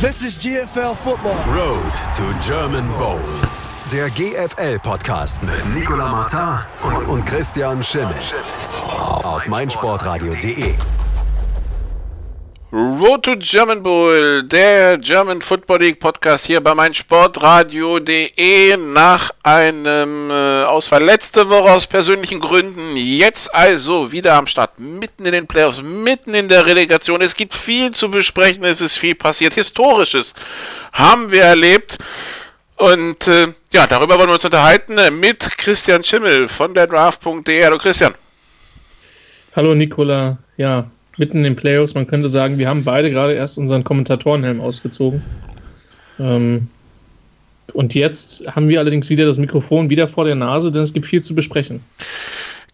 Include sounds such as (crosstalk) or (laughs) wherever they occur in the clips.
This is GFL Football. Road to German Bowl. Der GFL-Podcast mit Nicola Martin und, Christian Schimmel. Auf meinsportradio.de. Road to German Bowl, der German Football League Podcast hier bei meinsportradio.de nach einem äh, Ausfall letzte Woche aus persönlichen Gründen. Jetzt also wieder am Start, mitten in den Playoffs, mitten in der Relegation. Es gibt viel zu besprechen, es ist viel passiert. Historisches haben wir erlebt. Und äh, ja, darüber wollen wir uns unterhalten mit Christian Schimmel von der Draft.de. Hallo Christian. Hallo Nicola. Ja, mitten in den Playoffs. Man könnte sagen, wir haben beide gerade erst unseren Kommentatorenhelm ausgezogen. Ähm, und jetzt haben wir allerdings wieder das Mikrofon wieder vor der Nase, denn es gibt viel zu besprechen.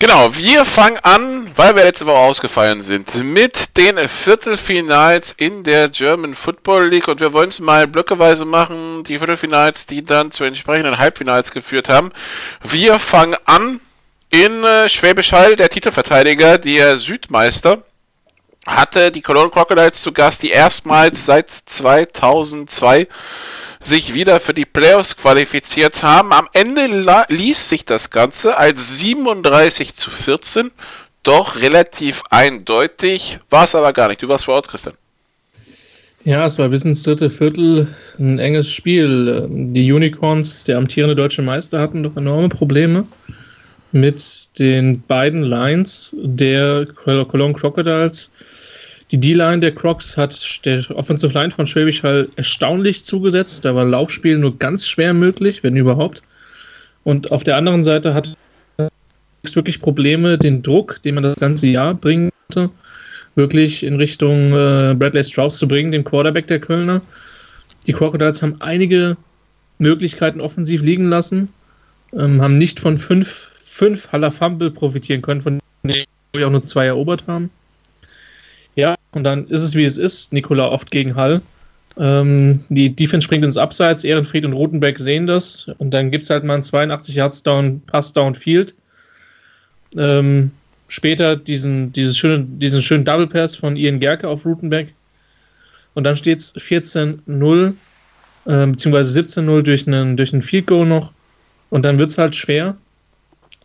Genau, wir fangen an, weil wir letzte Woche ausgefallen sind, mit den Viertelfinals in der German Football League und wir wollen es mal blöckeweise machen, die Viertelfinals, die dann zu entsprechenden Halbfinals geführt haben. Wir fangen an in äh, Schwäbisch Hall, der Titelverteidiger, der Südmeister, hatte die Cologne Crocodiles zu Gast, die erstmals seit 2002 sich wieder für die Playoffs qualifiziert haben. Am Ende ließ sich das Ganze als 37 zu 14 doch relativ eindeutig. War es aber gar nicht. Du warst vor Ort, Christian. Ja, es war bis ins dritte Viertel ein enges Spiel. Die Unicorns, der amtierende deutsche Meister, hatten doch enorme Probleme mit den beiden Lines der Cologne Crocodiles die D-Line der Crocs hat der Offensive Line von Schwäbisch Hall erstaunlich zugesetzt. Da war Laufspiel nur ganz schwer möglich, wenn überhaupt. Und auf der anderen Seite hat es wirklich Probleme, den Druck, den man das ganze Jahr bringen konnte, wirklich in Richtung äh, Bradley Strauss zu bringen, dem Quarterback der Kölner. Die Crocodiles haben einige Möglichkeiten offensiv liegen lassen, ähm, haben nicht von fünf, fünf Haller Fumble profitieren können, von denen wir auch nur zwei erobert haben. Ja, und dann ist es wie es ist. Nikola oft gegen Hall. Ähm, die Defense springt ins Abseits. Ehrenfried und Rotenbeck sehen das. Und dann gibt es halt mal einen 82 Yards Down, Pass Downfield. Ähm, später diesen, dieses schöne, diesen schönen Double Pass von Ian Gerke auf Rutenbeck. Und dann steht es 14-0, äh, beziehungsweise 17-0 durch einen, durch einen Field Goal noch. Und dann wird es halt schwer.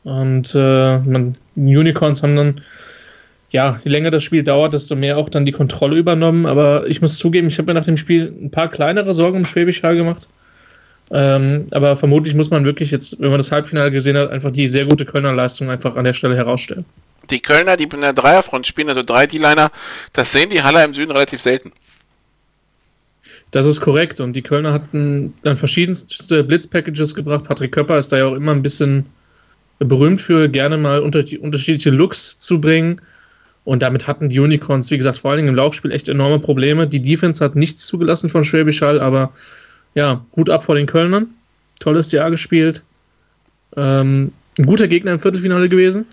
Und äh, man, Unicorns haben dann ja, je länger das Spiel dauert, desto mehr auch dann die Kontrolle übernommen. Aber ich muss zugeben, ich habe mir nach dem Spiel ein paar kleinere Sorgen um Schwäbisch Hall gemacht. Ähm, aber vermutlich muss man wirklich jetzt, wenn man das Halbfinale gesehen hat, einfach die sehr gute Kölner Leistung einfach an der Stelle herausstellen. Die Kölner, die in der Dreierfront spielen, also drei D-Liner, das sehen die Haller im Süden relativ selten. Das ist korrekt. Und die Kölner hatten dann verschiedenste Blitzpackages gebracht. Patrick Köpper ist da ja auch immer ein bisschen berühmt für, gerne mal unterschiedliche Looks zu bringen. Und damit hatten die Unicorns, wie gesagt, vor allen Dingen im Laufspiel echt enorme Probleme. Die Defense hat nichts zugelassen von Schwäbisch Hall, aber ja, Hut ab vor den Kölnern. Tolles Jahr gespielt. Ähm, ein guter Gegner im Viertelfinale gewesen.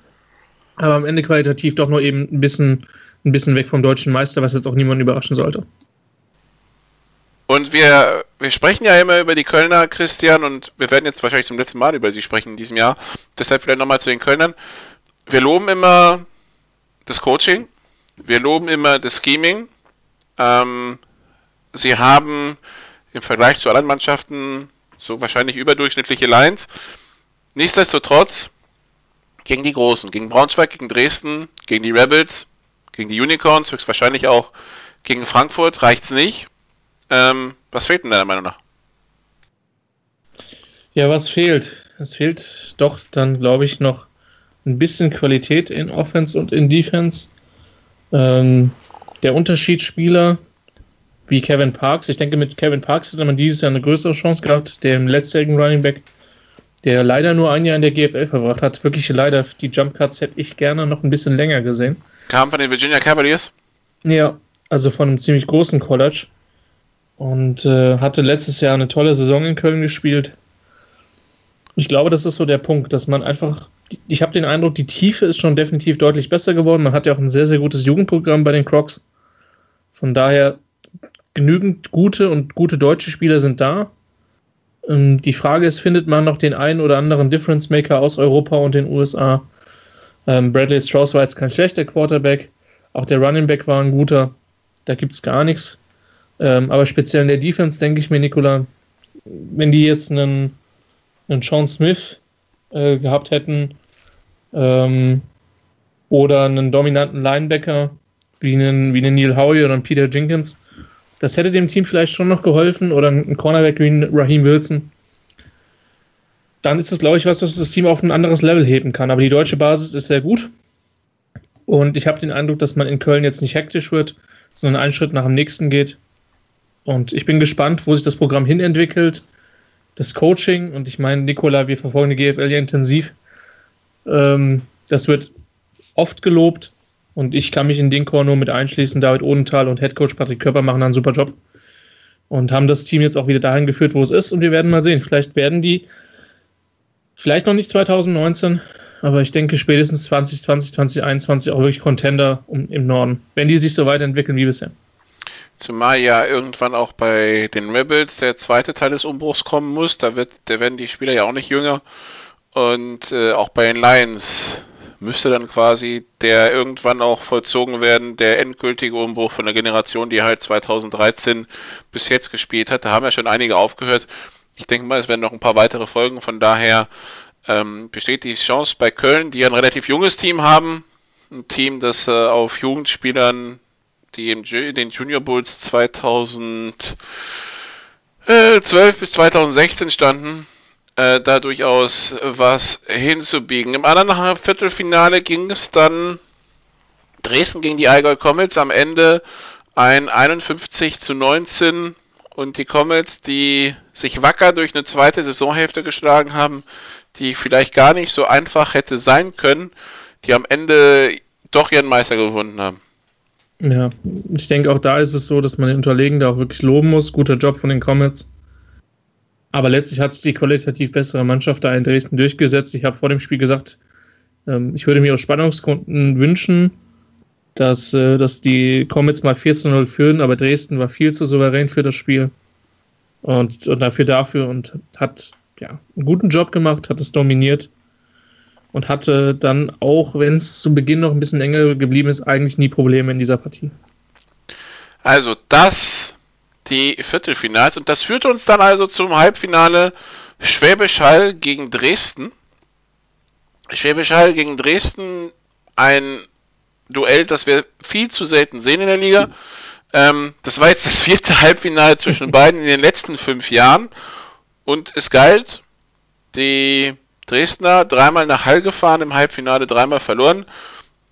Aber am Ende qualitativ doch nur eben ein bisschen, ein bisschen weg vom deutschen Meister, was jetzt auch niemanden überraschen sollte. Und wir, wir sprechen ja immer über die Kölner, Christian, und wir werden jetzt wahrscheinlich zum letzten Mal über sie sprechen in diesem Jahr. Deshalb vielleicht nochmal zu den Kölnern. Wir loben immer das Coaching. Wir loben immer das Scheming. Ähm, sie haben im Vergleich zu anderen Mannschaften so wahrscheinlich überdurchschnittliche Lines. Nichtsdestotrotz gegen die Großen, gegen Braunschweig, gegen Dresden, gegen die Rebels, gegen die Unicorns, höchstwahrscheinlich auch gegen Frankfurt reicht es nicht. Ähm, was fehlt denn deiner Meinung nach? Ja, was fehlt? Es fehlt doch dann, glaube ich, noch ein bisschen Qualität in Offense und in Defense. Ähm, der Unterschiedsspieler wie Kevin Parks, ich denke, mit Kevin Parks hätte man dieses Jahr eine größere Chance gehabt, dem letztjährigen Running Back, der leider nur ein Jahr in der GFL verbracht hat. Wirklich leider, die Jump Cuts hätte ich gerne noch ein bisschen länger gesehen. Kam von den Virginia Cavaliers? Ja, also von einem ziemlich großen College. Und äh, hatte letztes Jahr eine tolle Saison in Köln gespielt. Ich glaube, das ist so der Punkt, dass man einfach ich habe den Eindruck, die Tiefe ist schon definitiv deutlich besser geworden. Man hat ja auch ein sehr, sehr gutes Jugendprogramm bei den Crocs. Von daher genügend gute und gute deutsche Spieler sind da. Ähm, die Frage ist, findet man noch den einen oder anderen Difference Maker aus Europa und den USA? Ähm, Bradley Strauss war jetzt kein schlechter Quarterback. Auch der Running Back war ein guter. Da gibt es gar nichts. Ähm, aber speziell in der Defense denke ich mir, Nikola, wenn die jetzt einen, einen Sean Smith äh, gehabt hätten ähm, oder einen dominanten Linebacker wie einen, wie einen Neil Howie oder einen Peter Jenkins, das hätte dem Team vielleicht schon noch geholfen oder ein Cornerback wie ein Raheem Wilson. Dann ist es, glaube ich, was, was das Team auf ein anderes Level heben kann. Aber die deutsche Basis ist sehr gut. Und ich habe den Eindruck, dass man in Köln jetzt nicht hektisch wird, sondern einen Schritt nach dem nächsten geht. Und ich bin gespannt, wo sich das Programm hinentwickelt. Das Coaching, und ich meine, Nikola, wir verfolgen die GFL ja intensiv. Ähm, das wird oft gelobt. Und ich kann mich in den Chor nur mit einschließen. David Odenthal und Headcoach Patrick Körper machen einen super Job. Und haben das Team jetzt auch wieder dahin geführt, wo es ist. Und wir werden mal sehen. Vielleicht werden die, vielleicht noch nicht 2019, aber ich denke spätestens 2020, 2021 auch wirklich Contender im Norden, wenn die sich so weiterentwickeln wie bisher. Zumal ja irgendwann auch bei den Rebels der zweite Teil des Umbruchs kommen muss. Da, wird, da werden die Spieler ja auch nicht jünger. Und äh, auch bei den Lions müsste dann quasi der irgendwann auch vollzogen werden, der endgültige Umbruch von der Generation, die halt 2013 bis jetzt gespielt hat. Da haben ja schon einige aufgehört. Ich denke mal, es werden noch ein paar weitere Folgen. Von daher ähm, besteht die Chance bei Köln, die ein relativ junges Team haben. Ein Team, das äh, auf Jugendspielern, Ju den Junior Bulls 2012 bis 2016 standen, äh, da durchaus was hinzubiegen. Im anderen Viertelfinale ging es dann Dresden gegen die Allgäu Comets am Ende ein 51 zu 19 und die Comets, die sich wacker durch eine zweite Saisonhälfte geschlagen haben, die vielleicht gar nicht so einfach hätte sein können, die am Ende doch ihren Meister gewonnen haben. Ja, ich denke auch da ist es so, dass man den Unterlegenen auch wirklich loben muss. Guter Job von den Comets. Aber letztlich hat sich die qualitativ bessere Mannschaft da in Dresden durchgesetzt. Ich habe vor dem Spiel gesagt, ähm, ich würde mir aus Spannungsgründen wünschen, dass, äh, dass die Comets mal 14-0 führen, aber Dresden war viel zu souverän für das Spiel und, und dafür dafür und hat ja, einen guten Job gemacht, hat es dominiert und hatte dann, auch wenn es zu Beginn noch ein bisschen enger geblieben ist, eigentlich nie Probleme in dieser Partie. Also das die Viertelfinals und das führt uns dann also zum Halbfinale Schwäbisch Hall gegen Dresden. Schwäbisch Hall gegen Dresden, ein Duell, das wir viel zu selten sehen in der Liga. Ähm, das war jetzt das vierte (laughs) Halbfinale zwischen (laughs) beiden in den letzten fünf Jahren und es galt, die Dresdner dreimal nach Hall gefahren, im Halbfinale dreimal verloren.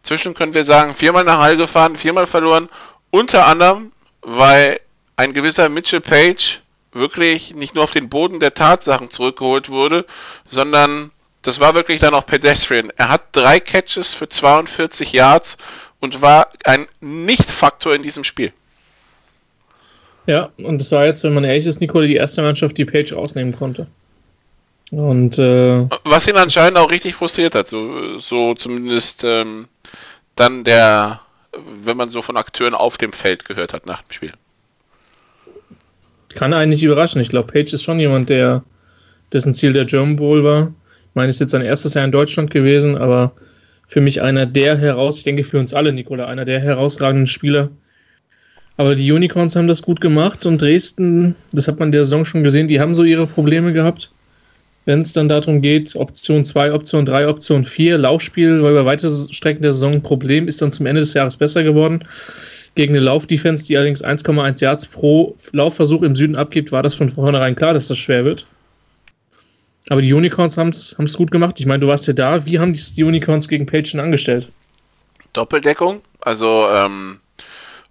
Zwischen können wir sagen, viermal nach Hall gefahren, viermal verloren. Unter anderem, weil ein gewisser Mitchell Page wirklich nicht nur auf den Boden der Tatsachen zurückgeholt wurde, sondern das war wirklich dann auch pedestrian. Er hat drei Catches für 42 Yards und war ein Nicht-Faktor in diesem Spiel. Ja, und das war jetzt, wenn man ehrlich ist, Nicole, die erste Mannschaft, die Page ausnehmen konnte. Und äh, was ihn anscheinend auch richtig frustriert hat, so, so zumindest ähm, dann der, wenn man so von Akteuren auf dem Feld gehört hat nach dem Spiel. Kann eigentlich überraschen. Ich glaube, Page ist schon jemand, der dessen Ziel der German Bowl war. Ich meine, ist jetzt sein erstes Jahr in Deutschland gewesen, aber für mich einer der heraus, ich denke für uns alle, Nikola, einer der herausragenden Spieler. Aber die Unicorns haben das gut gemacht und Dresden, das hat man der Saison schon gesehen, die haben so ihre Probleme gehabt wenn es dann darum geht, Option 2, Option 3, Option 4, Laufspiel war über weite Strecken der Saison ein Problem, ist dann zum Ende des Jahres besser geworden. Gegen eine Laufdefense, die allerdings 1,1 Yards pro Laufversuch im Süden abgibt, war das von vornherein klar, dass das schwer wird. Aber die Unicorns haben es gut gemacht. Ich meine, du warst ja da. Wie haben die Unicorns gegen Page angestellt? Doppeldeckung. Also ähm,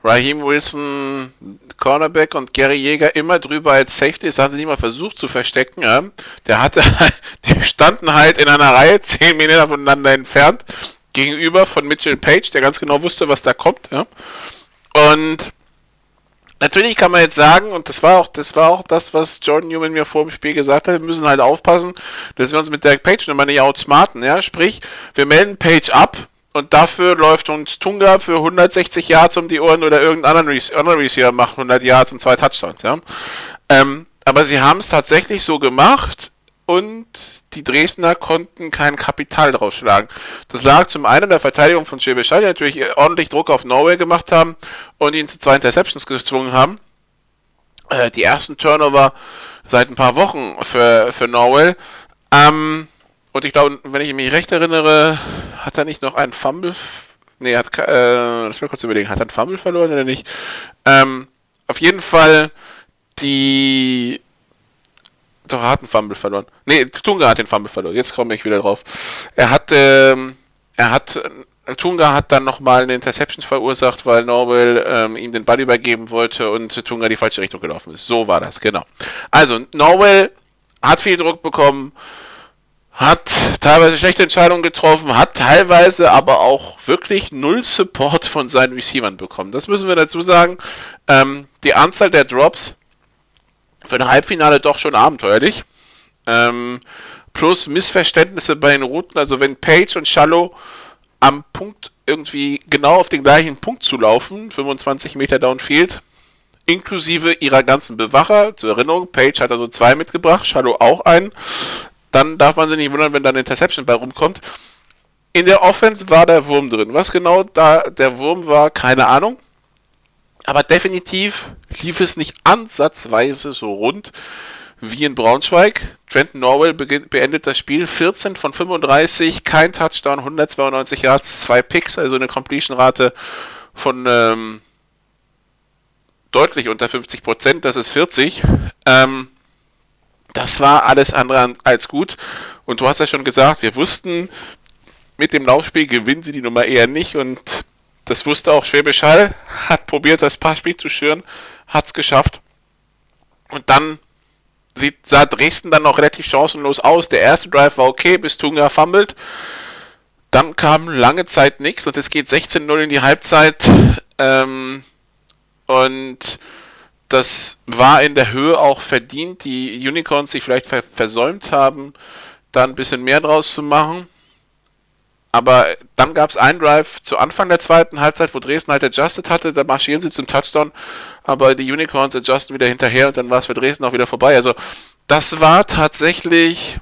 Raheem Wilson, Cornerback und Gary Jäger immer drüber als Safety. Das haben sie nicht mal versucht zu verstecken. Ja. Der hatte, (laughs) die standen halt in einer Reihe, 10 Meter voneinander entfernt, gegenüber von Mitchell Page, der ganz genau wusste, was da kommt. Ja. Und natürlich kann man jetzt sagen, und das war auch, das war auch das, was Jordan Newman mir vor dem Spiel gesagt hat, wir müssen halt aufpassen, dass wir uns mit der Page nochmal nicht outsmarten, ja. Sprich, wir melden Page ab, und dafür läuft uns Tunga für 160 Yards um die Ohren oder irgendein anderer Receiver macht 100 Yards und zwei Touchdowns. Ja? Ähm, aber sie haben es tatsächlich so gemacht und die Dresdner konnten kein Kapital draus schlagen. Das lag zum einen in der Verteidigung von Schebeschall, die natürlich ordentlich Druck auf Norway gemacht haben und ihn zu zwei Interceptions gezwungen haben. Äh, die ersten Turnover seit ein paar Wochen für, für Norwell. Ähm, und ich glaube, wenn ich mich recht erinnere, hat er nicht noch einen Fumble. Nee, hat, äh, lass mal kurz überlegen, hat er einen Fumble verloren oder nicht? Ähm, auf jeden Fall die. Doch, er hat einen Fumble verloren. Nee, Tunga hat den Fumble verloren. Jetzt komme ich wieder drauf. Er hat, ähm, er hat Tunga hat dann nochmal eine Interception verursacht, weil Norwell ähm, ihm den Ball übergeben wollte und Tunga die falsche Richtung gelaufen ist. So war das, genau. Also, Norwell hat viel Druck bekommen, hat teilweise schlechte Entscheidungen getroffen, hat teilweise aber auch wirklich null Support von seinen Receivern bekommen. Das müssen wir dazu sagen. Ähm, die Anzahl der Drops für ein Halbfinale doch schon abenteuerlich. Ähm, plus Missverständnisse bei den Routen. Also wenn Page und Shallow am Punkt irgendwie genau auf den gleichen Punkt zu laufen, 25 Meter downfield, inklusive ihrer ganzen Bewacher. Zur Erinnerung, Page hat also zwei mitgebracht, Shadow auch einen. Dann darf man sich nicht wundern, wenn da eine Interception bei rumkommt. In der Offense war der Wurm drin. Was genau da der Wurm war, keine Ahnung. Aber definitiv lief es nicht ansatzweise so rund wie in Braunschweig. Trenton Norwell beendet das Spiel 14 von 35, kein Touchdown, 192 Yards, zwei Picks, also eine Completion-Rate von ähm, deutlich unter 50 Prozent, das ist 40. Ähm, das war alles andere als gut. Und du hast ja schon gesagt, wir wussten, mit dem Laufspiel gewinnen sie die Nummer eher nicht. Und das wusste auch Schwäbisch Hall, hat probiert, das Passspiel zu schüren, hat es geschafft. Und dann sieht, sah Dresden dann noch relativ chancenlos aus. Der erste Drive war okay, bis Tunga fummelt. Dann kam lange Zeit nichts und es geht 16-0 in die Halbzeit. Ähm, und das war in der Höhe auch verdient. Die Unicorns sich vielleicht ver versäumt haben, da ein bisschen mehr draus zu machen. Aber dann gab es einen Drive zu Anfang der zweiten Halbzeit, wo Dresden halt adjusted hatte, da marschieren sie zum Touchdown, aber die Unicorns adjusten wieder hinterher und dann war es für Dresden auch wieder vorbei. Also das war tatsächlich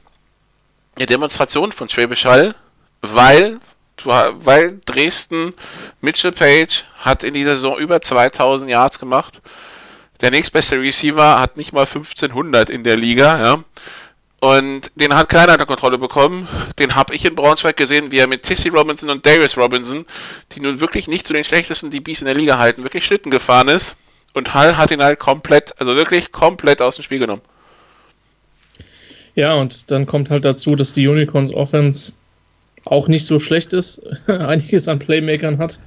eine Demonstration von Schwäbisch Hall, weil, weil Dresden, Mitchell Page hat in dieser Saison über 2000 Yards gemacht. Der nächstbeste Receiver hat nicht mal 1500 in der Liga, ja. Und den hat keiner unter Kontrolle bekommen. Den habe ich in Braunschweig gesehen, wie er mit Tissy Robinson und Darius Robinson, die nun wirklich nicht zu den schlechtesten DBs in der Liga halten, wirklich Schlitten gefahren ist. Und Hall hat ihn halt komplett, also wirklich komplett aus dem Spiel genommen. Ja, und dann kommt halt dazu, dass die Unicorns Offense auch nicht so schlecht ist, (laughs) einiges an Playmakern hat.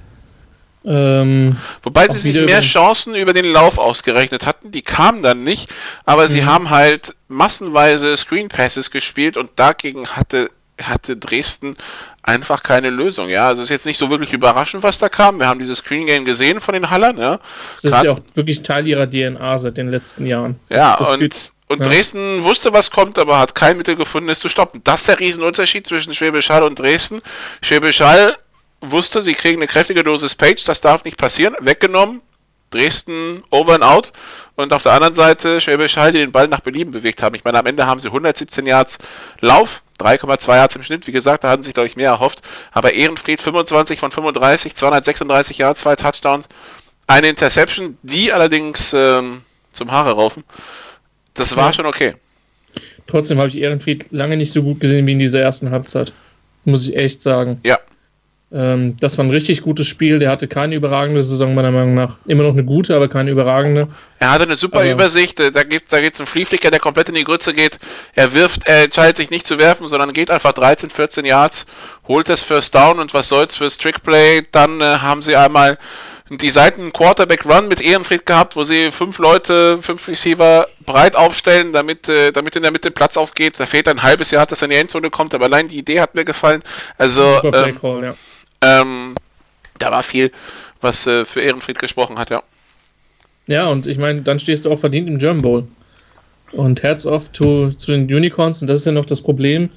Ähm, Wobei sie sich mehr Chancen über den Lauf ausgerechnet hatten, die kamen dann nicht, aber sie mhm. haben halt massenweise Screen Passes gespielt und dagegen hatte, hatte Dresden einfach keine Lösung. Ja, also ist jetzt nicht so wirklich überraschend, was da kam. Wir haben dieses Screen Game gesehen von den Hallern. Ja. Das ist ja auch wirklich Teil ihrer DNA seit den letzten Jahren. Ja, das, das und, und ja. Dresden wusste, was kommt, aber hat kein Mittel gefunden, es zu stoppen. Das ist der Riesenunterschied zwischen Schwäbisch Hall und Dresden. Schwäbisch Hall wusste, sie kriegen eine kräftige Dosis Page, das darf nicht passieren, weggenommen, Dresden over and out und auf der anderen Seite Schwäbisch Hall, die den Ball nach Belieben bewegt haben. Ich meine, am Ende haben sie 117 Yards Lauf, 3,2 Yards im Schnitt, wie gesagt, da hatten sich, glaube ich, mehr erhofft, aber Ehrenfried 25 von 35, 236 Yards, zwei Touchdowns, eine Interception, die allerdings ähm, zum Haare raufen. Das war ja. schon okay. Trotzdem habe ich Ehrenfried lange nicht so gut gesehen wie in dieser ersten Halbzeit. Muss ich echt sagen. Ja, ähm, das war ein richtig gutes Spiel. Der hatte keine überragende Saison, meiner Meinung nach. Immer noch eine gute, aber keine überragende. Er hatte eine super aber Übersicht. Da gibt da geht's einen Flieflicker, der komplett in die Grütze geht. Er wirft, er entscheidet sich nicht zu werfen, sondern geht einfach 13, 14 Yards, holt das First Down und was soll's fürs Trickplay. Dann äh, haben sie einmal die Seiten Quarterback Run mit Ehrenfried gehabt, wo sie fünf Leute, fünf Receiver breit aufstellen, damit, äh, damit in der Mitte Platz aufgeht. Da fehlt ein halbes Jahr, dass er in die Endzone kommt, aber allein die Idee hat mir gefallen. Also, ähm, Call, ja. Ähm, da war viel, was äh, für Ehrenfried gesprochen hat, ja. Ja, und ich meine, dann stehst du auch verdient im German Bowl. Und Herz off to, zu den Unicorns, und das ist ja noch das Problem,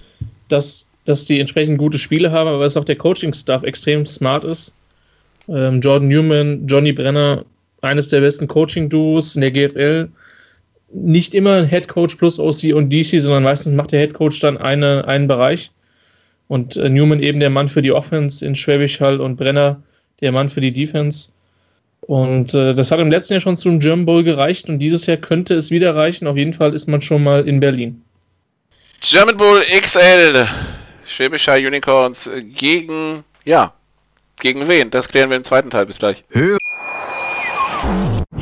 dass, dass die entsprechend gute Spiele haben, aber dass auch der Coaching-Staff extrem smart ist. Ähm, Jordan Newman, Johnny Brenner, eines der besten Coaching-Duos in der GFL. Nicht immer Head Coach plus OC und DC, sondern meistens macht der Head Coach dann eine, einen Bereich. Und äh, Newman eben der Mann für die Offense in Schwäbisch Hall und Brenner der Mann für die Defense. Und äh, das hat im letzten Jahr schon zum German Bowl gereicht und dieses Jahr könnte es wieder reichen. Auf jeden Fall ist man schon mal in Berlin. German Bowl XL. Schwäbischer Unicorns gegen, ja, gegen wen? Das klären wir im zweiten Teil. Bis gleich.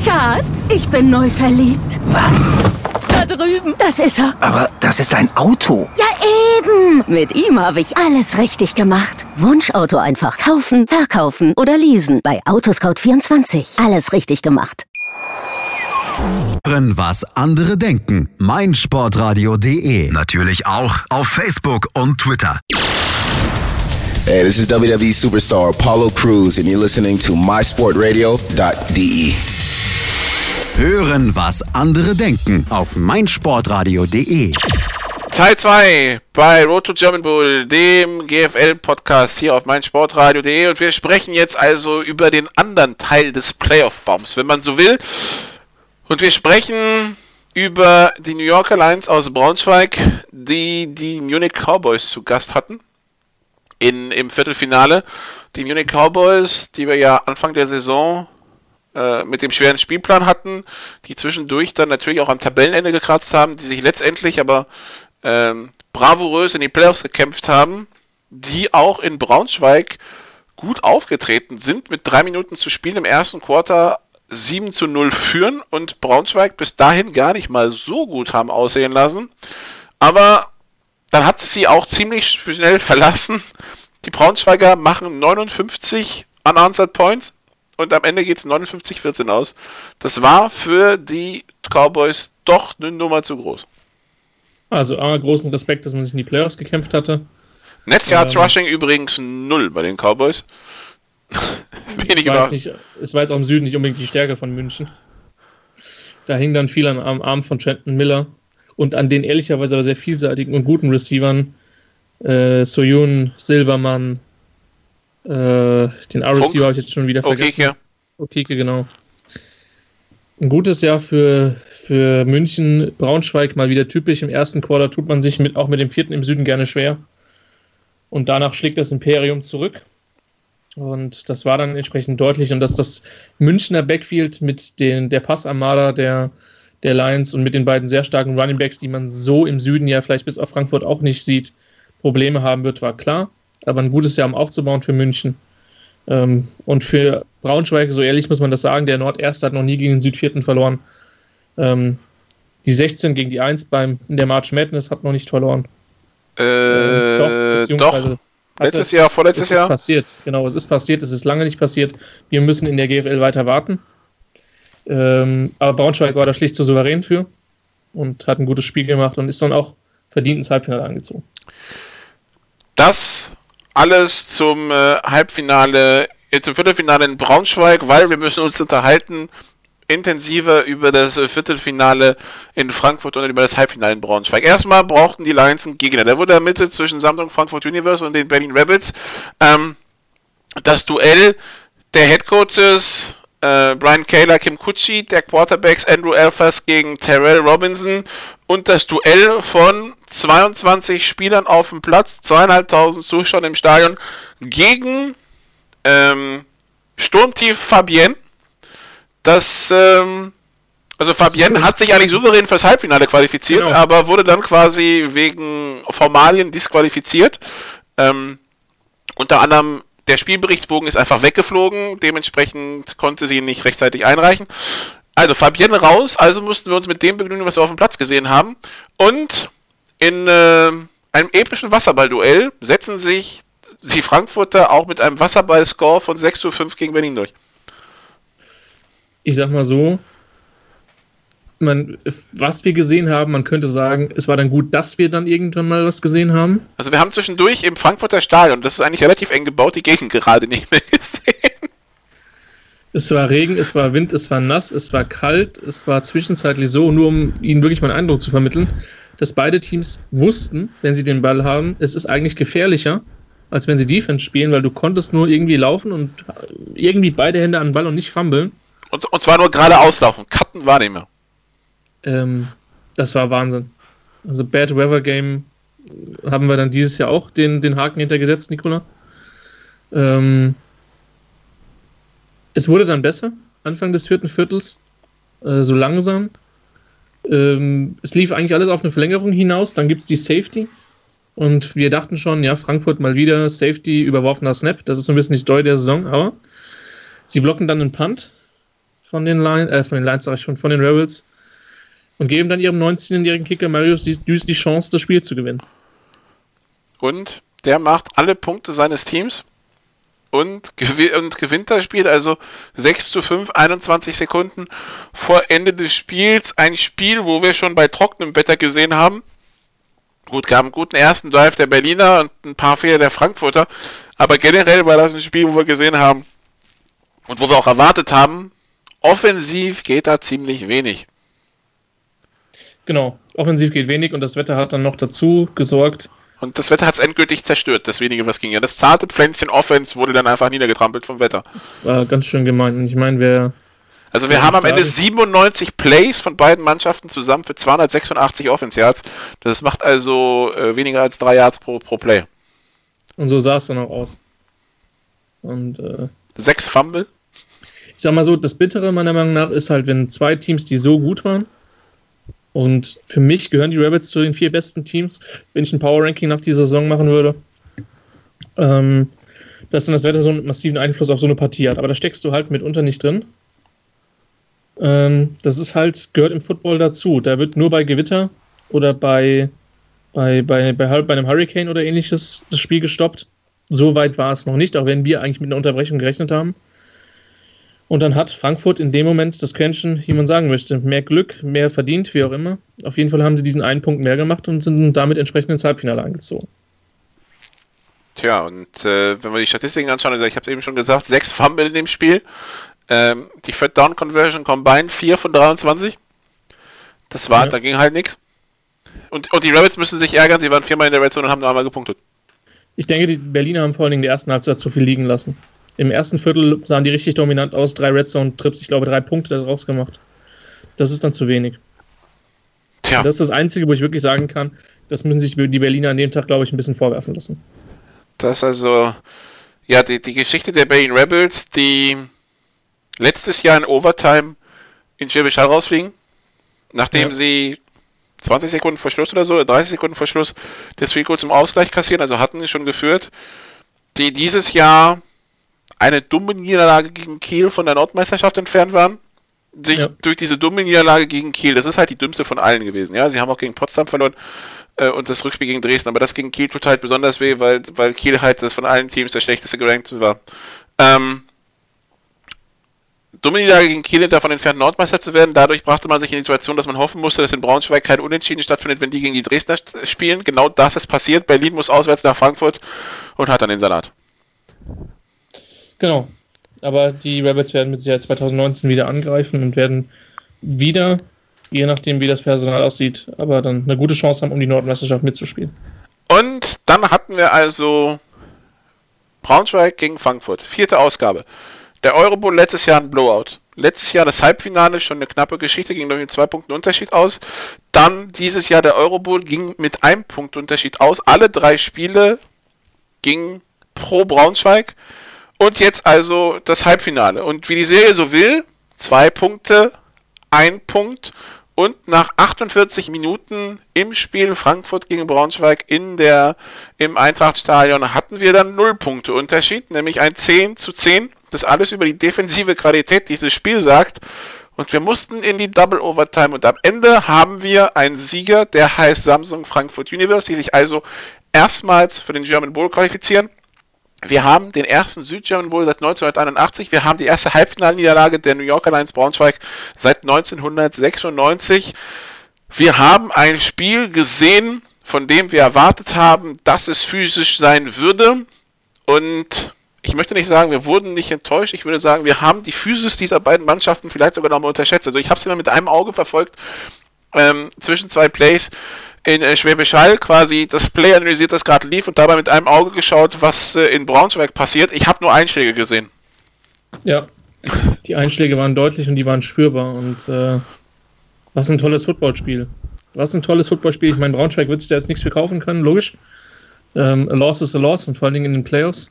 Schatz, ich bin neu verliebt. Was? Drüben. Das ist er. Aber das ist ein Auto. Ja, eben. Mit ihm habe ich alles richtig gemacht. Wunschauto einfach kaufen, verkaufen oder leasen. Bei Autoscout24. Alles richtig gemacht. Hören, was andere denken. meinsportradio.de. Natürlich auch auf Facebook und Twitter. Hey, this is WWE superstar Apollo Cruz, and you're listening to mysportradio.de. Hören, was andere denken auf meinsportradio.de. Teil 2 bei Road to German Bowl, dem GFL-Podcast hier auf meinsportradio.de und wir sprechen jetzt also über den anderen Teil des Playoff-Baums, wenn man so will. Und wir sprechen über die New Yorker Lions aus Braunschweig, die die Munich Cowboys zu Gast hatten in, im Viertelfinale. Die Munich Cowboys, die wir ja Anfang der Saison äh, mit dem schweren Spielplan hatten, die zwischendurch dann natürlich auch am Tabellenende gekratzt haben, die sich letztendlich aber ähm, bravourös in die Playoffs gekämpft haben, die auch in Braunschweig gut aufgetreten sind, mit drei Minuten zu spielen im ersten Quarter 7 zu 0 führen und Braunschweig bis dahin gar nicht mal so gut haben aussehen lassen. Aber dann hat sie auch ziemlich schnell verlassen. Die Braunschweiger machen 59 unanswered Points und am Ende geht es 59-14 aus. Das war für die Cowboys doch eine Nummer zu groß. Also A, großen Respekt, dass man sich in die Playoffs gekämpft hatte. Netz Yards ähm, Rushing übrigens null bei den Cowboys. Wenig (laughs) es, war nicht, es war jetzt auch im Süden nicht unbedingt die Stärke von München. Da hing dann viel am Arm von Trenton Miller und an den ehrlicherweise aber sehr vielseitigen und guten Receivern. Äh, Soyun, Silbermann, äh, den R-Receiver habe ich jetzt schon wieder vergessen. Okeke. Okeke, genau. Ein gutes Jahr für, für München. Braunschweig mal wieder typisch. Im ersten Quarter tut man sich mit, auch mit dem vierten im Süden gerne schwer. Und danach schlägt das Imperium zurück. Und das war dann entsprechend deutlich. Und dass das Münchner Backfield mit den, der Passarmada der, der Lions und mit den beiden sehr starken Running Backs, die man so im Süden ja vielleicht bis auf Frankfurt auch nicht sieht, Probleme haben wird, war klar aber ein gutes Jahr um aufzubauen für München. Ähm, und für Braunschweig, so ehrlich muss man das sagen, der Norderste hat noch nie gegen den Südvierten verloren. Ähm, die 16 gegen die 1 beim der March Madness hat noch nicht verloren. Äh, äh doch, beziehungsweise doch. Letztes Jahr, vorletztes Jahr? Es ist passiert, genau, es ist passiert, es ist lange nicht passiert. Wir müssen in der GFL weiter warten. Ähm, aber Braunschweig war da schlicht zu souverän für und hat ein gutes Spiel gemacht und ist dann auch verdient ins Halbfinale angezogen. Das alles zum äh, Halbfinale, äh, zum Viertelfinale in Braunschweig, weil wir müssen uns unterhalten intensiver über das äh, Viertelfinale in Frankfurt und über das Halbfinale in Braunschweig. Erstmal brauchten die Lions einen Gegner. Der wurde ermittelt zwischen Samsung Frankfurt Universe und den Berlin Rebels. Ähm, das Duell der Headcoaches äh, Brian Kaler, Kim Kutschi, der Quarterbacks Andrew Elfers gegen Terrell Robinson und das Duell von 22 Spielern auf dem Platz, zweieinhalbtausend Zuschauern im Stadion gegen ähm, Sturmtief Fabienne. Das, ähm, also Fabienne hat sich eigentlich souverän fürs Halbfinale qualifiziert, genau. aber wurde dann quasi wegen Formalien disqualifiziert. Ähm, unter anderem der Spielberichtsbogen ist einfach weggeflogen, dementsprechend konnte sie ihn nicht rechtzeitig einreichen. Also Fabienne raus, also mussten wir uns mit dem begnügen, was wir auf dem Platz gesehen haben. Und in äh, einem epischen Wasserballduell setzen sich die Frankfurter auch mit einem Wasserball-Score von 6 zu 5 gegen Berlin durch. Ich sag mal so, man, was wir gesehen haben, man könnte sagen, es war dann gut, dass wir dann irgendwann mal was gesehen haben. Also wir haben zwischendurch im Frankfurter Stadion, das ist eigentlich relativ eng gebaut, die Gegend gerade nicht mehr (laughs) gesehen. Es war Regen, es war Wind, es war nass, es war kalt, es war zwischenzeitlich so, nur um Ihnen wirklich mal einen Eindruck zu vermitteln, dass beide Teams wussten, wenn sie den Ball haben, es ist eigentlich gefährlicher, als wenn sie Defense spielen, weil du konntest nur irgendwie laufen und irgendwie beide Hände an den Ball und nicht fummeln. Und, und zwar nur gerade auslaufen. Cutten war nicht mehr. Ähm, das war Wahnsinn. Also Bad Weather Game haben wir dann dieses Jahr auch den, den Haken hintergesetzt, Nicola. Ähm, es wurde dann besser. Anfang des vierten Viertels, äh, so langsam. Ähm, es lief eigentlich alles auf eine Verlängerung hinaus, dann gibt es die Safety. Und wir dachten schon, ja, Frankfurt mal wieder, Safety, überworfener Snap. Das ist so ein bisschen die Story der Saison, aber sie blocken dann einen Punt von den, Line, äh, von den Lions, sag ich schon, von den Rebels und geben dann ihrem 19-jährigen Kicker Marius Düs die Chance, das Spiel zu gewinnen. Und der macht alle Punkte seines Teams und, gew und gewinnt das Spiel. Also 6 zu 5, 21 Sekunden vor Ende des Spiels. Ein Spiel, wo wir schon bei trockenem Wetter gesehen haben. Gut, gab einen guten ersten Drive der Berliner und ein paar Fehler der Frankfurter. Aber generell war das ein Spiel, wo wir gesehen haben und wo wir auch erwartet haben, offensiv geht da ziemlich wenig. Genau, offensiv geht wenig und das Wetter hat dann noch dazu gesorgt. Und das Wetter hat es endgültig zerstört, das wenige, was ging. Ja, das zarte Pflänzchen Offense wurde dann einfach niedergetrampelt vom Wetter. Das war ganz schön gemeint. Ich meine, wer. Also wir haben am Ende 97 Plays von beiden Mannschaften zusammen für 286 Offense Yards. Das macht also äh, weniger als 3 Yards pro, pro Play. Und so sah es dann auch aus. Und äh, sechs Fumble? Ich sag mal so, das Bittere meiner Meinung nach ist halt, wenn zwei Teams, die so gut waren, und für mich gehören die Rabbits zu den vier besten Teams, wenn ich ein Power Ranking nach dieser Saison machen würde. Ähm, dass dann das Wetter so einen massiven Einfluss auf so eine Partie hat. Aber da steckst du halt mitunter nicht drin. Ähm, das ist halt, gehört im Football dazu. Da wird nur bei Gewitter oder bei, bei, bei, bei, bei einem Hurricane oder ähnliches das Spiel gestoppt. So weit war es noch nicht, auch wenn wir eigentlich mit einer Unterbrechung gerechnet haben. Und dann hat Frankfurt in dem Moment das Quäntchen, wie man sagen möchte, mehr Glück, mehr verdient, wie auch immer. Auf jeden Fall haben sie diesen einen Punkt mehr gemacht und sind damit entsprechend ins Halbfinale eingezogen. Tja, und äh, wenn wir die Statistiken anschauen, also ich habe es eben schon gesagt, sechs Fumble in dem Spiel. Ähm, die Third Down Conversion combined 4 von 23. Das war, ja. da ging halt nichts. Und, und die Rabbits müssen sich ärgern, sie waren viermal in der Red Zone und haben nur einmal gepunktet. Ich denke, die Berliner haben vor allen Dingen die ersten Halbzeit zu viel liegen lassen. Im ersten Viertel sahen die richtig dominant aus, drei Red Zone Trips, ich glaube drei Punkte daraus gemacht. Das ist dann zu wenig. Tja. Das ist das Einzige, wo ich wirklich sagen kann, das müssen sich die Berliner an dem Tag, glaube ich, ein bisschen vorwerfen lassen. Das ist also, ja, die, die Geschichte der Berlin Rebels, die letztes Jahr in Overtime in Schwäbisch Hall rausfliegen, nachdem ja. sie 20 Sekunden vor Schluss oder so, 30 Sekunden vor Schluss das Field zum Ausgleich kassieren, also hatten schon geführt, die dieses Jahr eine dumme Niederlage gegen Kiel von der Nordmeisterschaft entfernt waren. Sich ja. durch diese dumme Niederlage gegen Kiel, das ist halt die dümmste von allen gewesen. Ja, sie haben auch gegen Potsdam verloren äh, und das Rückspiel gegen Dresden, aber das gegen Kiel tut halt besonders weh, weil, weil Kiel halt das von allen Teams der schlechteste gerankt war. Ähm, dumme Niederlage gegen Kiel davon entfernt, Nordmeister zu werden. Dadurch brachte man sich in die Situation, dass man hoffen musste, dass in Braunschweig kein Unentschieden stattfindet, wenn die gegen die Dresdner spielen. Genau das ist passiert. Berlin muss auswärts nach Frankfurt und hat dann den Salat. Genau. Aber die Rebels werden mit Sicherheit 2019 wieder angreifen und werden wieder, je nachdem wie das Personal aussieht, aber dann eine gute Chance haben, um die Nordmeisterschaft mitzuspielen. Und dann hatten wir also Braunschweig gegen Frankfurt. Vierte Ausgabe. Der Eurobowl letztes Jahr ein Blowout. Letztes Jahr das Halbfinale, schon eine knappe Geschichte, ging durch zwei Punkte Unterschied aus. Dann dieses Jahr der Eurobowl ging mit einem Punkt Unterschied aus. Alle drei Spiele gingen pro Braunschweig. Und jetzt also das Halbfinale. Und wie die Serie so will, zwei Punkte, ein Punkt und nach 48 Minuten im Spiel Frankfurt gegen Braunschweig in der, im Eintrachtstadion hatten wir dann null Punkte Unterschied, nämlich ein 10 zu 10. Das alles über die defensive Qualität dieses Spiels sagt. Und wir mussten in die Double Overtime und am Ende haben wir einen Sieger, der heißt Samsung Frankfurt Universe, die sich also erstmals für den German Bowl qualifizieren. Wir haben den ersten Südgerman Bowl seit 1981. Wir haben die erste Halbfinalniederlage der New Yorker Lions Braunschweig seit 1996. Wir haben ein Spiel gesehen, von dem wir erwartet haben, dass es physisch sein würde. Und ich möchte nicht sagen, wir wurden nicht enttäuscht. Ich würde sagen, wir haben die Physis dieser beiden Mannschaften vielleicht sogar noch mal unterschätzt. Also ich habe es immer mit einem Auge verfolgt ähm, zwischen zwei Plays in äh, Schwäbisch Hall quasi das Play analysiert, das gerade lief und dabei mit einem Auge geschaut, was äh, in Braunschweig passiert. Ich habe nur Einschläge gesehen. Ja, die Einschläge waren deutlich und die waren spürbar und äh, was ein tolles Footballspiel. Was ein tolles Footballspiel. Ich meine, Braunschweig wird sich da jetzt nichts verkaufen können, logisch. Ähm, a loss is a loss und vor allen Dingen in den Playoffs.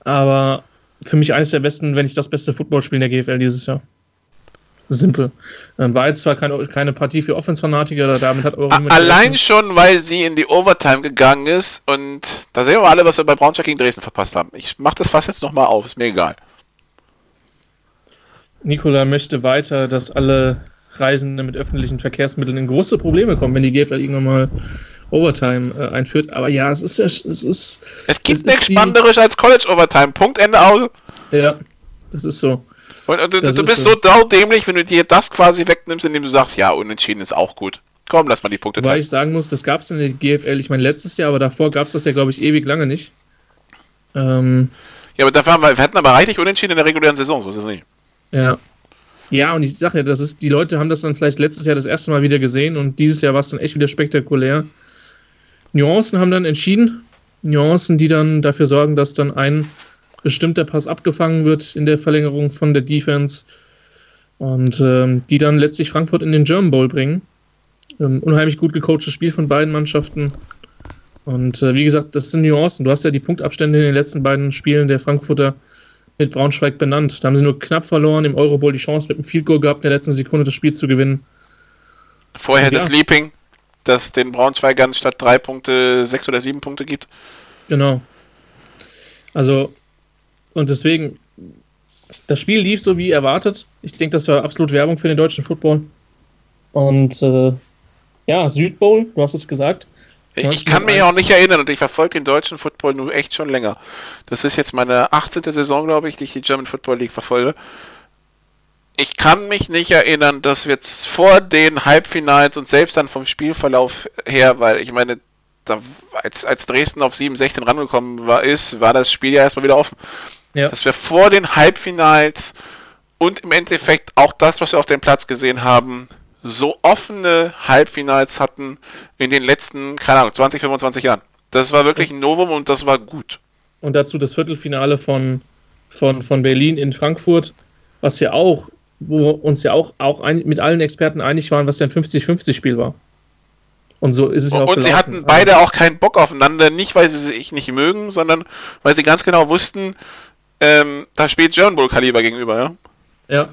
Aber für mich eines der besten, wenn nicht das beste Footballspiel in der GFL dieses Jahr. Simpel. Ähm, war jetzt zwar keine, keine Partie für Offense-Fanatiker, damit hat eure Allein schon, weil sie in die Overtime gegangen ist und da sehen wir alle, was wir bei Braunschweig gegen Dresden verpasst haben. Ich mache das fast jetzt nochmal auf, ist mir egal. Nikola möchte weiter, dass alle Reisende mit öffentlichen Verkehrsmitteln in große Probleme kommen, wenn die GFL irgendwann mal Overtime äh, einführt. Aber ja, es ist ja. Es, ist, es gibt nichts Spannenderes als College Overtime. Punkt, Ende aus. Ja, das ist so. Und, und du, bist so dämlich, wenn du dir das quasi wegnimmst, indem du sagst, ja, unentschieden ist auch gut. Komm, lass mal die Punkte teilen. Weil ich sagen muss, das gab es in der GFL, ich meine, letztes Jahr, aber davor gab es das ja, glaube ich, ewig lange nicht. Ähm, ja, aber dafür haben wir, wir hatten aber reichlich unentschieden in der regulären Saison, so ist es nicht. Ja. Ja, und ich sage ja, das ist, die Leute haben das dann vielleicht letztes Jahr das erste Mal wieder gesehen und dieses Jahr war es dann echt wieder spektakulär. Nuancen haben dann entschieden. Nuancen, die dann dafür sorgen, dass dann ein bestimmter Pass abgefangen wird in der Verlängerung von der Defense und ähm, die dann letztlich Frankfurt in den German Bowl bringen. Ähm, unheimlich gut gecoachtes Spiel von beiden Mannschaften. Und äh, wie gesagt, das sind Nuancen. Du hast ja die Punktabstände in den letzten beiden Spielen der Frankfurter mit Braunschweig benannt. Da haben sie nur knapp verloren, im Eurobowl die Chance mit einem Field Goal gehabt, in der letzten Sekunde das Spiel zu gewinnen. Vorher ja. das Leaping, das den Braunschweigern statt drei Punkte sechs oder sieben Punkte gibt. Genau. Also, und deswegen, das Spiel lief so wie erwartet. Ich denke, das war absolut Werbung für den deutschen Football. Und äh, ja, Südbowl, du hast es gesagt. Ich kann mich auch nicht erinnern und ich verfolge den deutschen Football nur echt schon länger. Das ist jetzt meine 18. Saison, glaube ich, die ich die German Football League verfolge. Ich kann mich nicht erinnern, dass wir jetzt vor den Halbfinals und selbst dann vom Spielverlauf her, weil ich meine, da, als, als Dresden auf 7-16 rangekommen war, ist, war das Spiel ja erstmal wieder offen. Ja. Dass wir vor den Halbfinals und im Endeffekt auch das, was wir auf dem Platz gesehen haben, so offene Halbfinals hatten in den letzten, keine Ahnung, 20, 25 Jahren. Das war wirklich ein Novum und das war gut. Und dazu das Viertelfinale von, von, von Berlin in Frankfurt, was ja auch, wo uns ja auch, auch ein, mit allen Experten einig waren, was ja ein 50-50-Spiel war. Und so ist es ja auch. Und gelaufen. sie hatten beide auch keinen Bock aufeinander, nicht weil sie sich nicht mögen, sondern weil sie ganz genau wussten, ähm, da spielt German Bull Kaliber gegenüber, ja. Ja,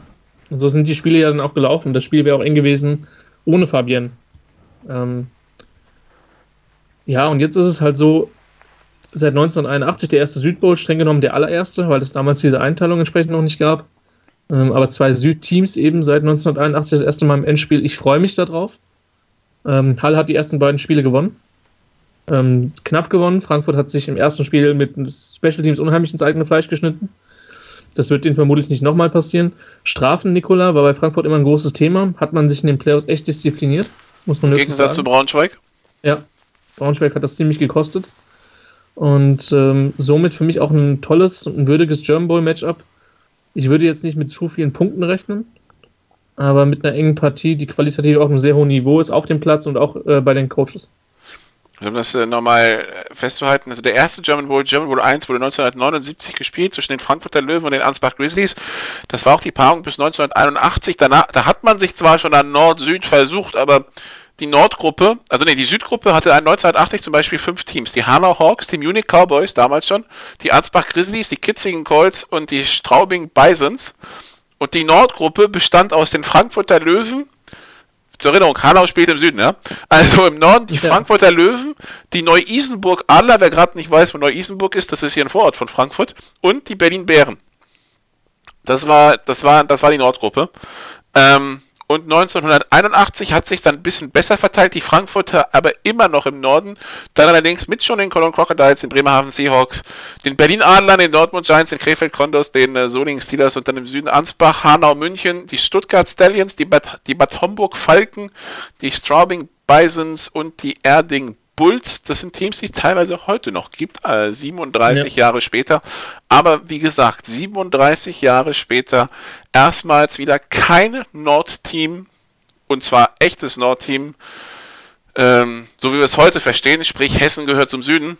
und so sind die Spiele ja dann auch gelaufen. Das Spiel wäre auch eng gewesen ohne Fabienne. Ähm, ja, und jetzt ist es halt so, seit 1981 der erste Südbowl, streng genommen der allererste, weil es damals diese Einteilung entsprechend noch nicht gab. Ähm, aber zwei Südteams eben seit 1981 das erste Mal im Endspiel. Ich freue mich darauf. Ähm, Hall hat die ersten beiden Spiele gewonnen. Ähm, knapp gewonnen. Frankfurt hat sich im ersten Spiel mit Special Teams unheimlich ins eigene Fleisch geschnitten. Das wird denen vermutlich nicht nochmal passieren. Strafen, Nikola, war bei Frankfurt immer ein großes Thema. Hat man sich in den Playoffs echt diszipliniert. Muss man Im Gegensatz zu Braunschweig? Ja, Braunschweig hat das ziemlich gekostet. Und ähm, somit für mich auch ein tolles und ein würdiges German Bowl Matchup. Ich würde jetzt nicht mit zu vielen Punkten rechnen, aber mit einer engen Partie, die qualitativ auf einem sehr hohen Niveau ist, auf dem Platz und auch äh, bei den Coaches. Um das äh, nochmal festzuhalten, also der erste German Bowl, German Bowl 1, wurde 1979 gespielt zwischen den Frankfurter Löwen und den Ansbach Grizzlies. Das war auch die Paarung bis 1981. Danach, da hat man sich zwar schon an Nord-Süd versucht, aber die Nordgruppe, also nee, die Südgruppe hatte 1980 zum Beispiel fünf Teams. Die Hanau Hawks, die Munich Cowboys damals schon, die Ansbach Grizzlies, die Kitzingen Colts und die Straubing Bisons. Und die Nordgruppe bestand aus den Frankfurter Löwen, zur Erinnerung, Hanau spielt im Süden, ja. Also im Norden die Frankfurter Löwen, die Neu-Isenburg Adler, wer gerade nicht weiß, wo Neu-Isenburg ist, das ist hier ein Vorort von Frankfurt, und die Berlin Bären. Das war, das war, das war die Nordgruppe. Ähm, und 1981 hat sich dann ein bisschen besser verteilt, die Frankfurter aber immer noch im Norden. Dann allerdings mit schon den Cologne Crocodiles, den Bremerhaven Seahawks, den Berlin Adlern, den Dortmund Giants, den Krefeld Condors, den äh, Solingen Steelers und dann im Süden Ansbach, Hanau, München, die Stuttgart Stallions, die Bad, die Bad Homburg Falken, die Straubing Bisons und die Erding Bulls, das sind Teams, die es teilweise heute noch gibt, äh, 37 ja. Jahre später. Aber wie gesagt, 37 Jahre später erstmals wieder kein Nordteam, und zwar echtes Nordteam, ähm, so wie wir es heute verstehen, sprich Hessen gehört zum Süden,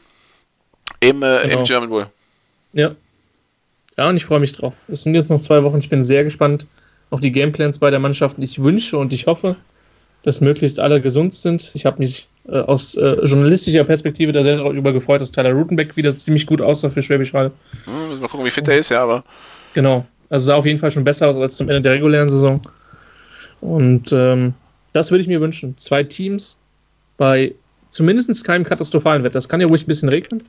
im, äh, genau. im German Bowl. Ja. Ja, und ich freue mich drauf. Es sind jetzt noch zwei Wochen, ich bin sehr gespannt auf die Gameplans bei der Mannschaft. Ich wünsche und ich hoffe, dass möglichst alle gesund sind. Ich habe mich äh, aus äh, journalistischer Perspektive da sehr darüber gefreut, dass Tyler Rutenbeck wieder ziemlich gut aussah für Schwäbisch Hall. Hm, müssen wir gucken, wie fit er ist, ja, aber. Genau. Also sah auf jeden Fall schon besser aus als zum Ende der regulären Saison. Und ähm, das würde ich mir wünschen. Zwei Teams bei zumindest keinem katastrophalen Wetter. Das kann ja ruhig ein bisschen regnen.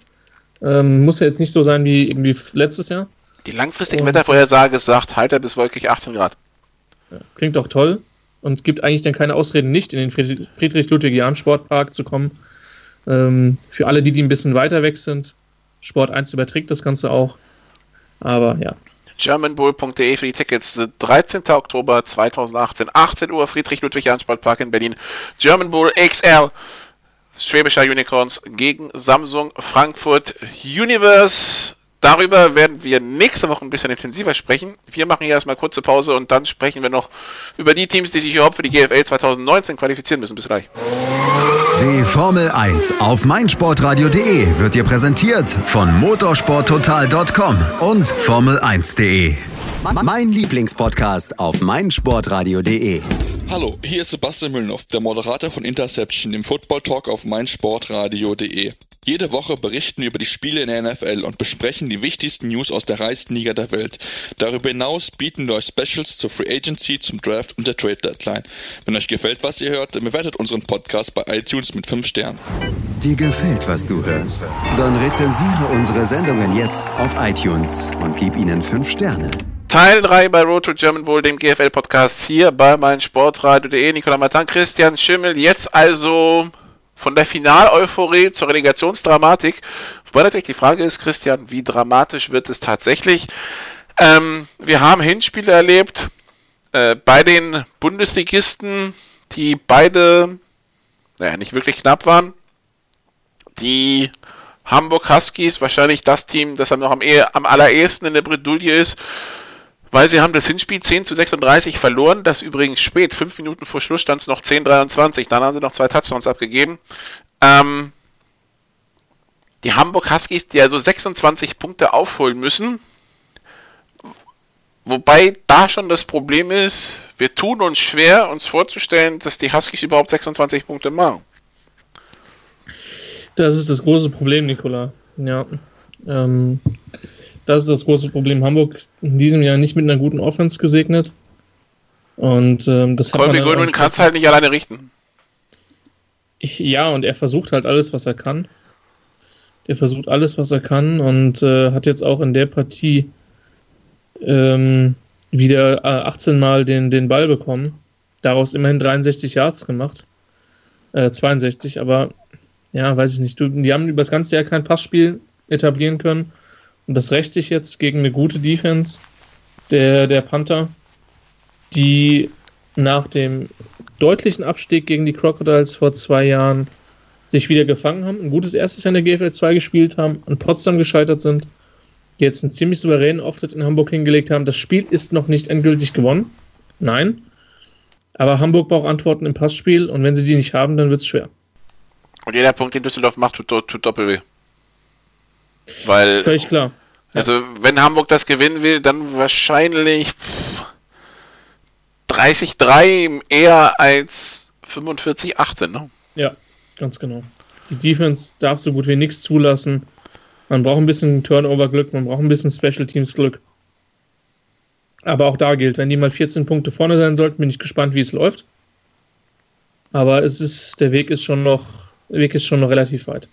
Ähm, muss ja jetzt nicht so sein wie irgendwie letztes Jahr. Die langfristige Wettervorhersage sagt heiter bis wolkig 18 Grad. Klingt auch toll und gibt eigentlich dann keine Ausreden, nicht in den Friedrich-Ludwig-Jahn-Sportpark zu kommen. Ähm, für alle, die, die ein bisschen weiter weg sind, Sport 1 überträgt das Ganze auch. Aber ja. Germanbull.de für die Tickets. 13. Oktober 2018, 18 Uhr, Friedrich-Ludwig-Jahn-Sportpark in Berlin. German Bull XL. Schwäbischer Unicorns gegen Samsung Frankfurt Universe. Darüber werden wir nächste Woche ein bisschen intensiver sprechen. Wir machen hier erstmal kurze Pause und dann sprechen wir noch über die Teams, die sich überhaupt für die GFL 2019 qualifizieren müssen. Bis gleich. Die Formel 1 auf meinsportradio.de wird dir präsentiert von motorsporttotal.com und Formel1.de. Mein Lieblingspodcast auf meinsportradio.de. Hallo, hier ist Sebastian Müllnow, der Moderator von Interception, dem Football Talk auf meinsportradio.de. Jede Woche berichten wir über die Spiele in der NFL und besprechen die wichtigsten News aus der reichsten Liga der Welt. Darüber hinaus bieten wir euch Specials zur Free Agency, zum Draft und der Trade Deadline. Wenn euch gefällt, was ihr hört, dann bewertet unseren Podcast bei iTunes mit 5 Sternen. Dir gefällt, was du hörst? Dann rezensiere unsere Sendungen jetzt auf iTunes und gib ihnen 5 Sterne. Teil 3 bei Road to German Bowl, dem GFL-Podcast hier bei meinsportradio.de. Nikola Matan, Christian Schimmel. Jetzt also von der Final-Euphorie zur Relegationsdramatik. Wobei natürlich die Frage ist, Christian, wie dramatisch wird es tatsächlich? Ähm, wir haben Hinspiele erlebt äh, bei den Bundesligisten, die beide, naja, nicht wirklich knapp waren. Die Hamburg Huskies, wahrscheinlich das Team, das noch am, am allerersten in der Bredouille ist, weil sie haben das Hinspiel 10 zu 36 verloren, das übrigens spät, fünf Minuten vor Schluss stand es noch 10 23, dann haben sie noch zwei Touchdowns abgegeben. Ähm, die Hamburg Huskies, die also 26 Punkte aufholen müssen, wobei da schon das Problem ist, wir tun uns schwer, uns vorzustellen, dass die Huskies überhaupt 26 Punkte machen. Das ist das große Problem, Nikola. Ja. Ähm, das ist das große Problem. Hamburg in diesem Jahr nicht mit einer guten Offense gesegnet. Und ähm, das Colby Goodwin kann es halt nicht alleine richten. Ja, und er versucht halt alles, was er kann. Er versucht alles, was er kann und äh, hat jetzt auch in der Partie ähm, wieder äh, 18 Mal den, den Ball bekommen. Daraus immerhin 63 Yards gemacht. Äh, 62, aber ja, weiß ich nicht. Du, die haben über das ganze Jahr kein Passspiel etablieren können. Und das rächt sich jetzt gegen eine gute Defense der, der Panther, die nach dem deutlichen Abstieg gegen die Crocodiles vor zwei Jahren sich wieder gefangen haben, ein gutes erstes Jahr in der GFL 2 gespielt haben und trotzdem gescheitert sind, jetzt einen ziemlich souveränen Auftritt in Hamburg hingelegt haben. Das Spiel ist noch nicht endgültig gewonnen. Nein. Aber Hamburg braucht Antworten im Passspiel und wenn sie die nicht haben, dann wird es schwer. Und jeder Punkt, den Düsseldorf macht, tut, tut doppelt weh. Weil, Völlig klar. Also, wenn Hamburg das gewinnen will, dann wahrscheinlich 30-3 eher als 45-18, ne? Ja, ganz genau. Die Defense darf so gut wie nichts zulassen. Man braucht ein bisschen Turnover-Glück, man braucht ein bisschen Special Teams-Glück. Aber auch da gilt, wenn die mal 14 Punkte vorne sein sollten, bin ich gespannt, wie es läuft. Aber es ist, der Weg ist schon noch, der Weg ist schon noch relativ weit.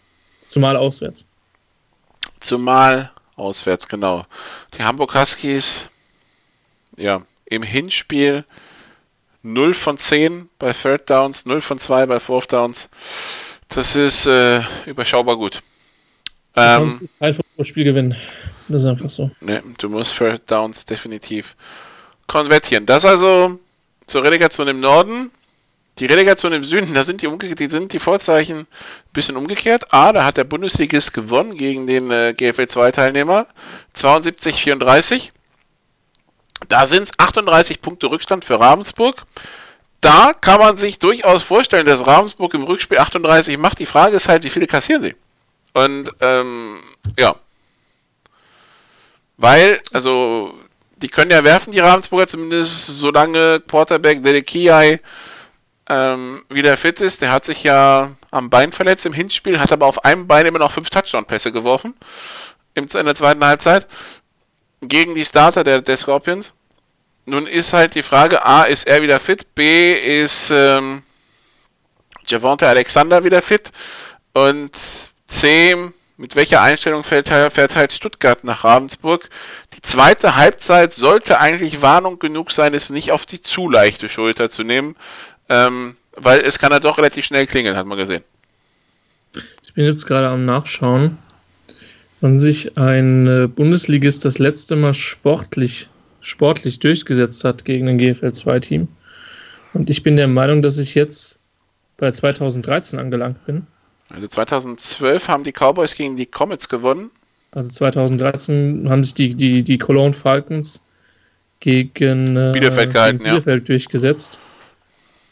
Zumal auswärts. Zumal auswärts, genau. Die Hamburg Huskies, ja, im Hinspiel 0 von 10 bei Third Downs, 0 von 2 bei Fourth Downs. Das ist äh, überschaubar gut. Ähm, du ein Spiel gewinnen. Das ist einfach so. Ne, du musst Third Downs definitiv konvertieren. Das also zur Relegation im Norden. Die Relegation im Süden, da sind die, die, sind die Vorzeichen ein bisschen umgekehrt. A, da hat der Bundesligist gewonnen gegen den äh, GFL 2-Teilnehmer. 72-34. Da sind es 38 Punkte Rückstand für Ravensburg. Da kann man sich durchaus vorstellen, dass Ravensburg im Rückspiel 38 macht. Die Frage ist halt, wie viele kassieren sie? Und ähm, ja. Weil, also, die können ja werfen, die Ravensburger, zumindest solange Quarterback Dedekiai ähm, wieder fit ist. Der hat sich ja am Bein verletzt im Hinspiel, hat aber auf einem Bein immer noch fünf Touchdown-Pässe geworfen in der zweiten Halbzeit gegen die Starter der, der Scorpions. nun ist halt die Frage, A, ist er wieder fit? B, ist ähm, Javonte Alexander wieder fit? Und C, mit welcher Einstellung fährt, fährt halt Stuttgart nach Ravensburg? Die zweite Halbzeit sollte eigentlich Warnung genug sein, es nicht auf die zu leichte Schulter zu nehmen, ähm, weil es kann ja doch relativ schnell klingeln, hat man gesehen. Ich bin jetzt gerade am Nachschauen, wann sich ein äh, Bundesligist das letzte Mal sportlich, sportlich durchgesetzt hat gegen ein GFL 2-Team. Und ich bin der Meinung, dass ich jetzt bei 2013 angelangt bin. Also 2012 haben die Cowboys gegen die Comets gewonnen. Also 2013 haben sich die, die, die Cologne Falcons gegen äh, Bielefeld, gehalten, gegen Bielefeld ja. durchgesetzt.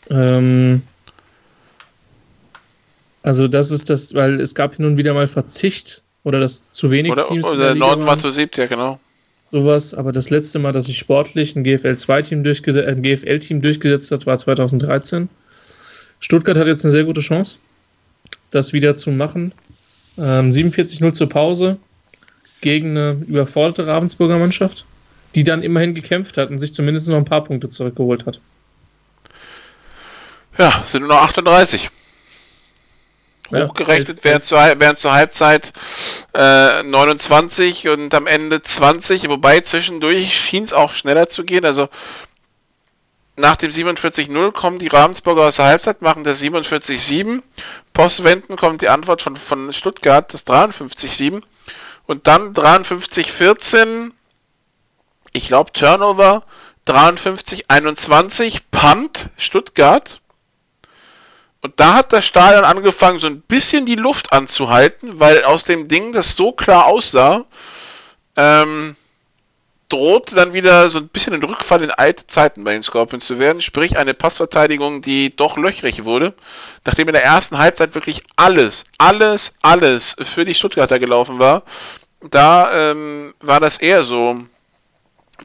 Ähm, also das ist das, weil es gab hin und wieder mal Verzicht oder das zu wenig oder, Teams. Oder der Norden war zu siebt, ja genau. Sowas, aber das letzte Mal, dass sich sportlich ein GFL 2-Team durchgesetzt, ein GFL-Team durchgesetzt hat, war 2013. Stuttgart hat jetzt eine sehr gute Chance das wieder zu machen. Ähm, 47-0 zur Pause gegen eine überforderte Ravensburger Mannschaft, die dann immerhin gekämpft hat und sich zumindest noch ein paar Punkte zurückgeholt hat. Ja, sind nur noch 38. Hochgerechnet wären zur, wären zur Halbzeit äh, 29 und am Ende 20, wobei zwischendurch schien es auch schneller zu gehen. Also nach dem 47-0 kommen die Ravensburger aus der Halbzeit, machen das 47-7. Postwenden kommt die Antwort von, von Stuttgart, das 53-7. Und dann 53-14, ich glaube Turnover, 53-21, Punt, Stuttgart. Und da hat das Stadion angefangen, so ein bisschen die Luft anzuhalten, weil aus dem Ding, das so klar aussah, ähm, droht dann wieder so ein bisschen ein Rückfall in alte Zeiten bei den Scorpions zu werden, sprich eine Passverteidigung, die doch löchrig wurde, nachdem in der ersten Halbzeit wirklich alles, alles, alles für die Stuttgarter gelaufen war. Da ähm, war das eher so,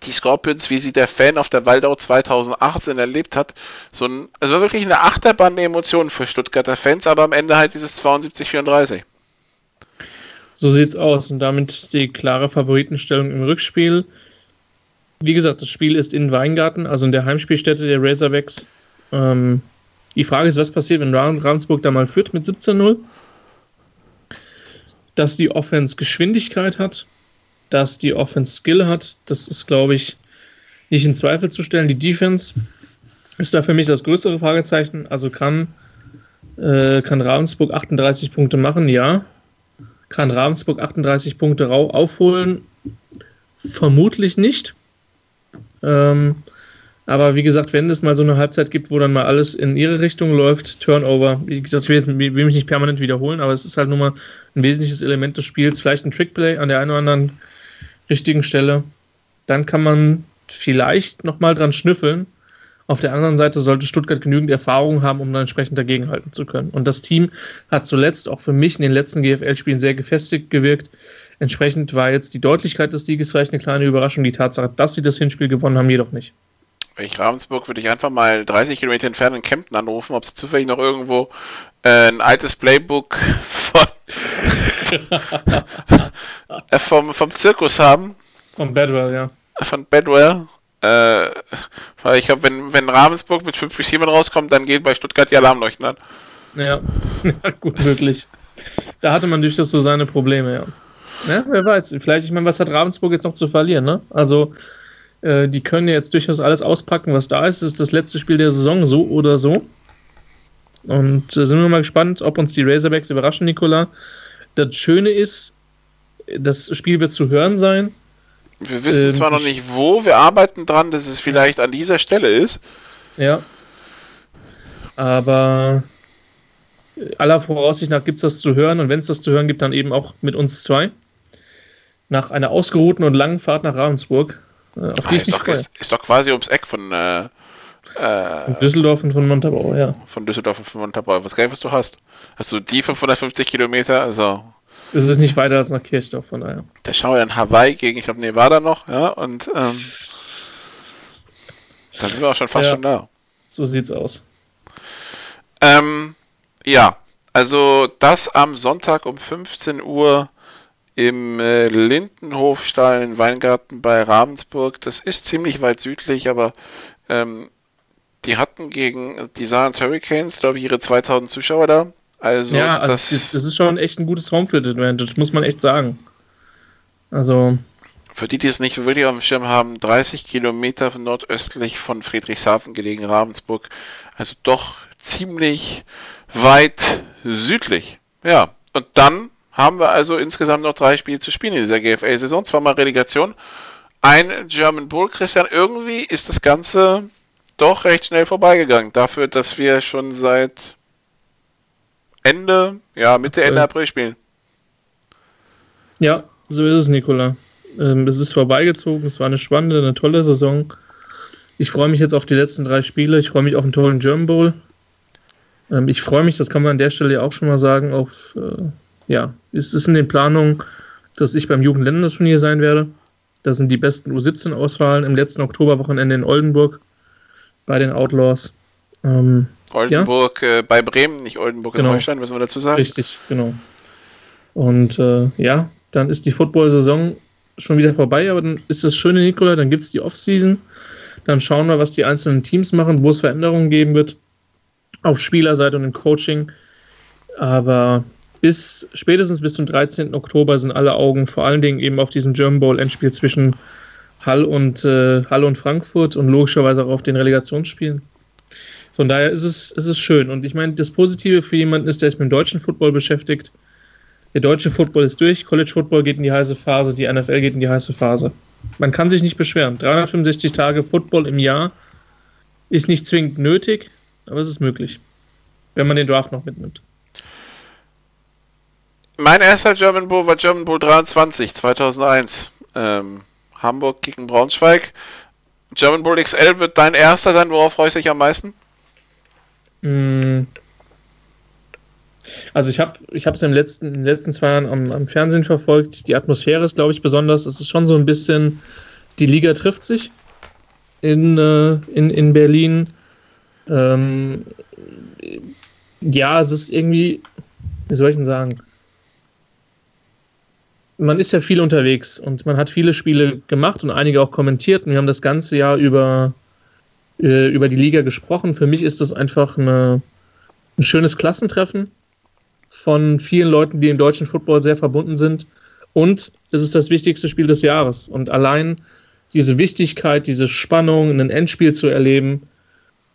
die Scorpions, wie sie der Fan auf der Waldau 2018 erlebt hat, so ein, es war wirklich eine Achterbahn der Emotionen für Stuttgarter Fans, aber am Ende halt dieses 72-34. So sieht's aus und damit die klare Favoritenstellung im Rückspiel wie gesagt, das Spiel ist in Weingarten, also in der Heimspielstätte der Razorbacks. Ähm, die Frage ist, was passiert, wenn Ravensburg da mal führt mit 17-0? Dass die Offense Geschwindigkeit hat, dass die Offense Skill hat, das ist, glaube ich, nicht in Zweifel zu stellen. Die Defense ist da für mich das größere Fragezeichen. Also kann, äh, kann Ravensburg 38 Punkte machen? Ja. Kann Ravensburg 38 Punkte aufholen? Vermutlich nicht. Ähm, aber wie gesagt, wenn es mal so eine Halbzeit gibt, wo dann mal alles in ihre Richtung läuft, Turnover, wie gesagt, ich will, jetzt, will mich nicht permanent wiederholen, aber es ist halt nun mal ein wesentliches Element des Spiels, vielleicht ein Trickplay an der einen oder anderen richtigen Stelle, dann kann man vielleicht nochmal dran schnüffeln. Auf der anderen Seite sollte Stuttgart genügend Erfahrung haben, um dann entsprechend dagegenhalten zu können. Und das Team hat zuletzt auch für mich in den letzten GFL-Spielen sehr gefestigt gewirkt. Entsprechend war jetzt die Deutlichkeit des Sieges vielleicht eine kleine Überraschung. Die Tatsache, dass sie das Hinspiel gewonnen haben, jedoch nicht. Wenn ich Ravensburg würde ich einfach mal 30 Kilometer entfernt in Kempten anrufen, ob sie zufällig noch irgendwo äh, ein altes Playbook (laughs) von, vom, vom Zirkus haben. Von Bedwell, ja. Von Bedwell. Äh, weil ich glaube, wenn, wenn Ravensburg mit 5 Receivern rauskommt, dann geht bei Stuttgart die Alarmleuchten an. Ja, (laughs) ja gut möglich. Da hatte man durchaus so seine Probleme, ja. Ne? Wer weiß, vielleicht, ich meine, was hat Ravensburg jetzt noch zu verlieren? Ne? Also, äh, die können jetzt durchaus alles auspacken, was da ist. Es ist das letzte Spiel der Saison, so oder so. Und äh, sind wir mal gespannt, ob uns die Razorbacks überraschen, Nikola. Das Schöne ist, das Spiel wird zu hören sein. Wir wissen ähm, zwar noch nicht wo, wir arbeiten dran, dass es vielleicht an dieser Stelle ist. Ja. Aber aller Voraussicht nach gibt es das zu hören und wenn es das zu hören gibt, dann eben auch mit uns zwei nach einer ausgeruhten und langen Fahrt nach Ravensburg. Äh, auf die ah, ist, doch, ist, ist, doch quasi ums Eck von, äh, äh, von Düsseldorf und von Montabaur, ja. Von Düsseldorf und von Montabaur. Was geil, was du hast. Hast du die 550 Kilometer? Also. Es ist nicht weiter als nach Kirchdorf, von daher. Der schaue ja in Hawaii gegen, ich glaube, Nevada noch, ja, und ähm, da sind wir auch schon fast ja, schon da. So sieht's aus. Ähm, ja, also das am Sonntag um 15 Uhr im äh, Lindenhofstall in Weingarten bei Ravensburg. Das ist ziemlich weit südlich, aber ähm, die hatten gegen die Saarland Hurricanes, glaube ich, ihre 2000 Zuschauer da. Also, ja, also das, das, ist schon echt ein gutes Homefield-Advantage, muss man echt sagen. Also. Für die, die es nicht wirklich auf dem Schirm haben, 30 Kilometer nordöstlich von Friedrichshafen gelegen, Ravensburg. Also doch ziemlich weit südlich. Ja, und dann haben wir also insgesamt noch drei Spiele zu spielen in dieser GFA-Saison. Zweimal Relegation, ein German Bull. Christian, irgendwie ist das Ganze doch recht schnell vorbeigegangen. Dafür, dass wir schon seit Ende, ja, Mitte, Ende April spielen. Ja, so ist es, Nikola. Ähm, es ist vorbeigezogen, es war eine spannende, eine tolle Saison. Ich freue mich jetzt auf die letzten drei Spiele. Ich freue mich auf einen tollen German Bowl. Ähm, ich freue mich, das kann man an der Stelle auch schon mal sagen, auf, äh, ja, es ist in den Planungen, dass ich beim Jugendländerturnier sein werde. Das sind die besten U17-Auswahlen im letzten Oktoberwochenende in Oldenburg bei den Outlaws. Ähm, Oldenburg ja. äh, bei Bremen, nicht Oldenburg genau. in Holstein, müssen wir dazu sagen. Richtig, genau. Und äh, ja, dann ist die Football-Saison schon wieder vorbei, aber dann ist das Schöne, Nikola, dann gibt es die Offseason. Dann schauen wir, was die einzelnen Teams machen, wo es Veränderungen geben wird. Auf Spielerseite und im Coaching. Aber bis spätestens bis zum 13. Oktober sind alle Augen vor allen Dingen eben auf diesem German Bowl Endspiel zwischen Hall und äh, Hall und Frankfurt und logischerweise auch auf den Relegationsspielen. Von daher ist es, ist es schön. Und ich meine, das Positive für jemanden ist, der sich mit dem deutschen Football beschäftigt. Der deutsche Football ist durch, College Football geht in die heiße Phase, die NFL geht in die heiße Phase. Man kann sich nicht beschweren. 365 Tage Football im Jahr ist nicht zwingend nötig, aber es ist möglich, wenn man den Draft noch mitnimmt. Mein erster German Bowl war German Bowl 23, 2001. Ähm, Hamburg gegen Braunschweig. German Bowl XL wird dein erster sein. Worauf freust du dich am meisten? Mm. Also ich habe ich es in, in den letzten zwei Jahren am, am Fernsehen verfolgt. Die Atmosphäre ist, glaube ich, besonders. Es ist schon so ein bisschen, die Liga trifft sich in, äh, in, in Berlin. Ähm, ja, es ist irgendwie, wie soll ich denn sagen? Man ist ja viel unterwegs und man hat viele Spiele gemacht und einige auch kommentiert und wir haben das ganze Jahr über, äh, über die Liga gesprochen. Für mich ist das einfach eine, ein schönes Klassentreffen von vielen Leuten, die im deutschen Football sehr verbunden sind. Und es ist das wichtigste Spiel des Jahres. Und allein diese Wichtigkeit, diese Spannung, ein Endspiel zu erleben,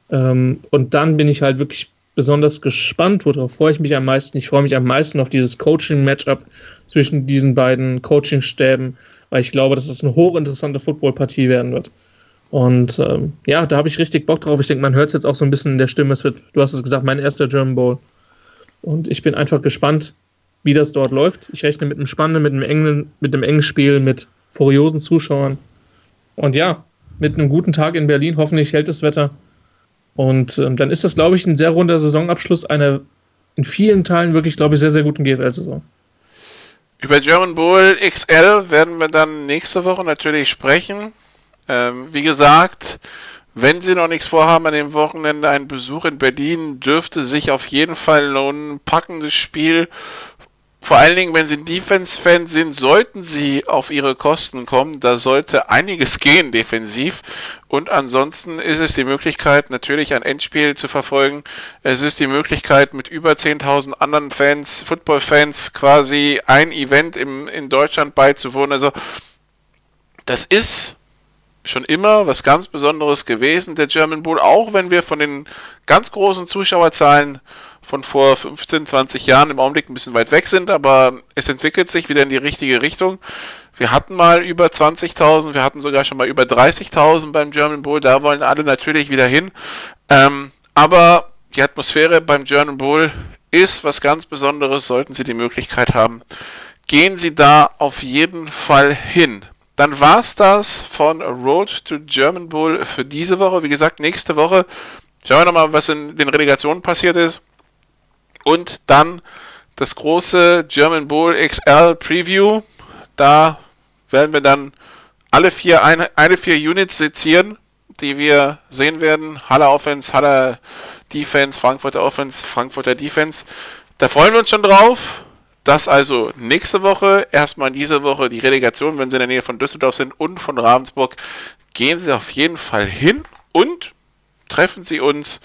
ähm, und dann bin ich halt wirklich besonders gespannt, worauf freue ich mich am meisten. Ich freue mich am meisten auf dieses Coaching-Matchup zwischen diesen beiden Coaching-Stäben, weil ich glaube, dass es eine hochinteressante Footballpartie werden wird. Und ähm, ja, da habe ich richtig Bock drauf. Ich denke, man hört es jetzt auch so ein bisschen in der Stimme. Es wird, du hast es gesagt, mein erster German Bowl. Und ich bin einfach gespannt, wie das dort läuft. Ich rechne mit einem spannenden, mit einem engen, mit einem engen Spiel, mit furiosen Zuschauern. Und ja, mit einem guten Tag in Berlin. Hoffentlich hält das Wetter. Und ähm, dann ist das, glaube ich, ein sehr runder Saisonabschluss einer in vielen Teilen wirklich, glaube ich, sehr, sehr guten GFL-Saison. Über German Bowl XL werden wir dann nächste Woche natürlich sprechen. Ähm, wie gesagt, wenn Sie noch nichts vorhaben an dem Wochenende, ein Besuch in Berlin dürfte sich auf jeden Fall lohnen. Packendes Spiel vor allen Dingen, wenn Sie ein Defense-Fan sind, sollten Sie auf Ihre Kosten kommen. Da sollte einiges gehen defensiv. Und ansonsten ist es die Möglichkeit, natürlich ein Endspiel zu verfolgen. Es ist die Möglichkeit, mit über 10.000 anderen Fans, Football-Fans, quasi ein Event im, in Deutschland beizuwohnen. Also, das ist schon immer was ganz Besonderes gewesen, der German Bowl, auch wenn wir von den ganz großen Zuschauerzahlen von vor 15, 20 Jahren im Augenblick ein bisschen weit weg sind, aber es entwickelt sich wieder in die richtige Richtung. Wir hatten mal über 20.000, wir hatten sogar schon mal über 30.000 beim German Bowl, da wollen alle natürlich wieder hin. Ähm, aber die Atmosphäre beim German Bowl ist was ganz Besonderes, sollten Sie die Möglichkeit haben. Gehen Sie da auf jeden Fall hin. Dann war es das von Road to German Bowl für diese Woche. Wie gesagt, nächste Woche schauen wir nochmal, was in den Relegationen passiert ist. Und dann das große German Bowl XL Preview. Da werden wir dann alle vier, eine, eine vier Units sezieren, die wir sehen werden. Halle Offense, Halle Defense, Frankfurter Offense, Frankfurter Defense. Da freuen wir uns schon drauf. Das also nächste Woche. Erstmal in dieser Woche die Relegation, wenn Sie in der Nähe von Düsseldorf sind und von Ravensburg. Gehen Sie auf jeden Fall hin und treffen Sie uns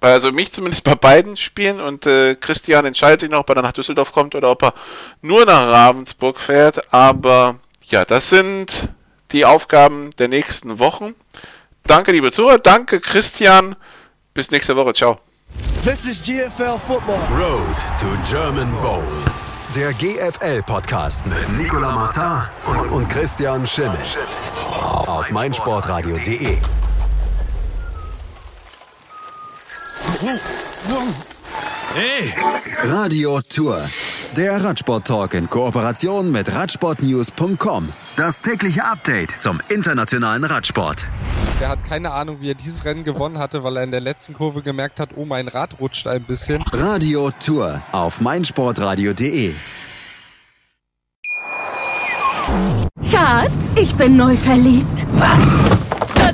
also mich zumindest bei beiden Spielen und äh, Christian entscheidet sich noch, ob er dann nach Düsseldorf kommt oder ob er nur nach Ravensburg fährt. Aber ja, das sind die Aufgaben der nächsten Wochen. Danke, liebe Zuhörer. Danke, Christian. Bis nächste Woche. Ciao. This is GFL Football. Road to German Bowl. Der GFL-Podcast mit Nicolas Martin und, und Christian Schimmel. Auf meinsportradio.de. Hey! Radio Tour. Der Radsport-Talk in Kooperation mit Radsportnews.com. Das tägliche Update zum internationalen Radsport. Er hat keine Ahnung, wie er dieses Rennen gewonnen hatte, weil er in der letzten Kurve gemerkt hat, oh, mein Rad rutscht ein bisschen. Radio Tour auf meinsportradio.de. Schatz, ich bin neu verliebt. Was?